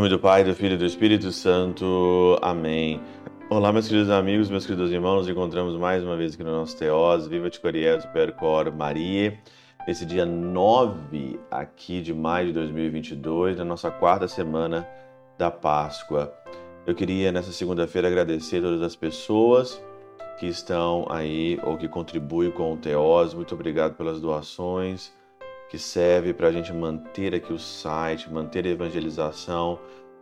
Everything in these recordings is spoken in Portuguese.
nome do Pai, do Filho e do Espírito Santo. Amém. Olá, meus queridos amigos, meus queridos irmãos. Nos encontramos mais uma vez aqui no nosso Teós. Viva de Coriés, Percor, Maria. Esse dia 9 aqui de maio de 2022, na nossa quarta semana da Páscoa. Eu queria nessa segunda-feira agradecer todas as pessoas que estão aí ou que contribuem com o Teós. Muito obrigado pelas doações que serve para a gente manter aqui o site, manter a evangelização,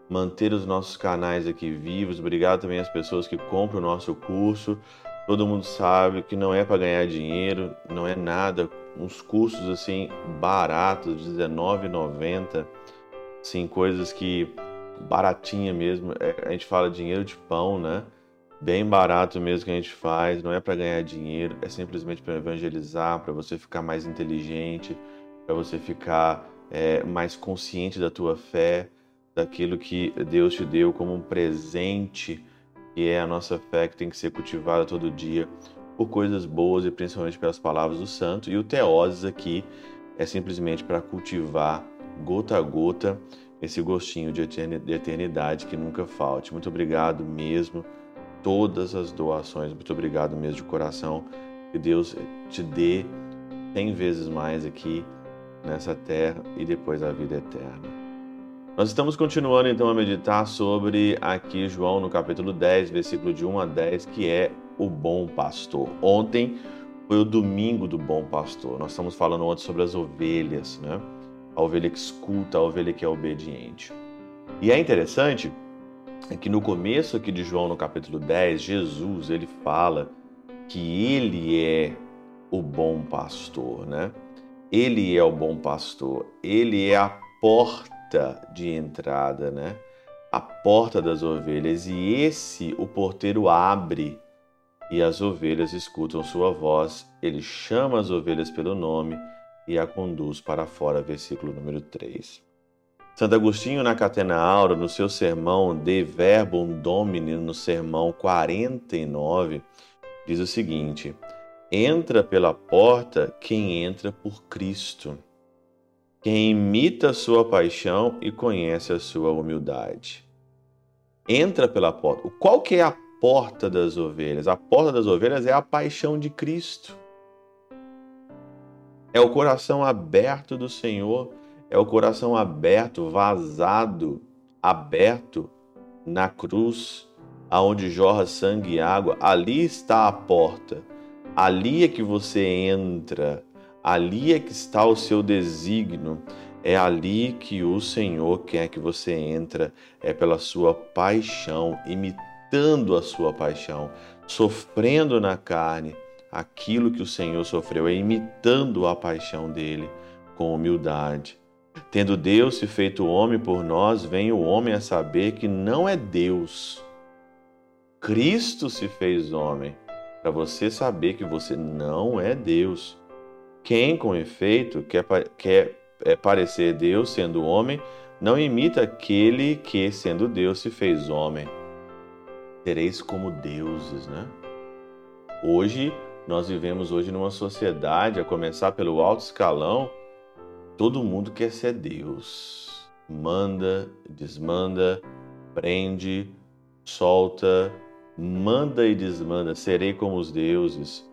manter os nossos canais aqui vivos. Obrigado também às pessoas que compram o nosso curso. Todo mundo sabe que não é para ganhar dinheiro, não é nada. Uns cursos assim baratos, R$19,90, sim, coisas que baratinha mesmo. É, a gente fala dinheiro de pão, né? Bem barato mesmo que a gente faz. Não é para ganhar dinheiro, é simplesmente para evangelizar, para você ficar mais inteligente para você ficar é, mais consciente da tua fé, daquilo que Deus te deu como um presente, que é a nossa fé que tem que ser cultivada todo dia por coisas boas e principalmente pelas palavras do santo. E o teoses aqui é simplesmente para cultivar gota a gota esse gostinho de eternidade que nunca falte. Muito obrigado mesmo, todas as doações, muito obrigado mesmo de coração. Que Deus te dê cem vezes mais aqui nessa terra e depois a vida eterna. Nós estamos continuando então a meditar sobre aqui João no capítulo 10, versículo de 1 a 10, que é o bom pastor. Ontem foi o domingo do bom pastor. Nós estamos falando ontem sobre as ovelhas, né? A ovelha que escuta, a ovelha que é obediente. E é interessante que no começo aqui de João no capítulo 10, Jesus, ele fala que ele é o bom pastor, né? Ele é o bom pastor, ele é a porta de entrada, né? A porta das ovelhas, e esse o porteiro abre e as ovelhas escutam sua voz. Ele chama as ovelhas pelo nome e a conduz para fora. Versículo número 3. Santo Agostinho, na Catena Aura, no seu sermão De Verbum Domini, no sermão 49, diz o seguinte: Entra pela porta quem entra por Cristo, quem imita a sua paixão e conhece a sua humildade. Entra pela porta. Qual que é a porta das ovelhas? A porta das ovelhas é a paixão de Cristo. É o coração aberto do Senhor, é o coração aberto, vazado, aberto na cruz, aonde jorra sangue e água. Ali está a porta Ali é que você entra, ali é que está o seu desígnio, é ali que o Senhor quer que você entra, é pela sua paixão, imitando a sua paixão, sofrendo na carne aquilo que o Senhor sofreu, é imitando a paixão dele com humildade. Tendo Deus se feito homem por nós, vem o homem a saber que não é Deus. Cristo se fez homem para você saber que você não é Deus. Quem, com efeito, quer, quer é, parecer Deus sendo homem, não imita aquele que, sendo Deus, se fez homem. Tereis como deuses, né? Hoje, nós vivemos hoje numa sociedade, a começar pelo alto escalão, todo mundo quer ser Deus. Manda, desmanda, prende, solta, manda e desmanda, serei como os deuses.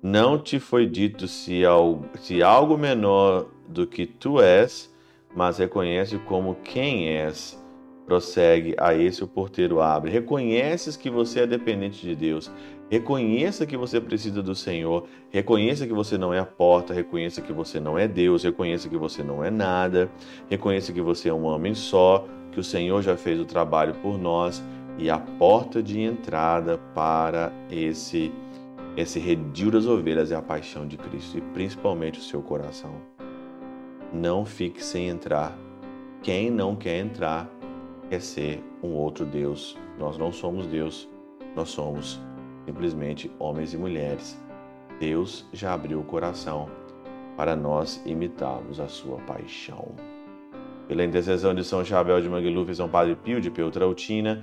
Não te foi dito se algo, menor do que tu és, mas reconhece como quem és. Prossegue, a esse o porteiro abre. Reconheces que você é dependente de Deus. Reconheça que você precisa do Senhor. Reconheça que você não é a porta. Reconheça que você não é Deus. Reconheça que você não é nada. Reconheça que você é um homem só. Que o Senhor já fez o trabalho por nós e a porta de entrada para esse esse redil das ovelhas é a paixão de Cristo e principalmente o seu coração. Não fique sem entrar. Quem não quer entrar quer ser um outro Deus. Nós não somos Deus, nós somos simplesmente homens e mulheres. Deus já abriu o coração para nós imitarmos a sua paixão. Pela intercessão de São Chabel de Mangluf e São Padre Pio de Peltrautina,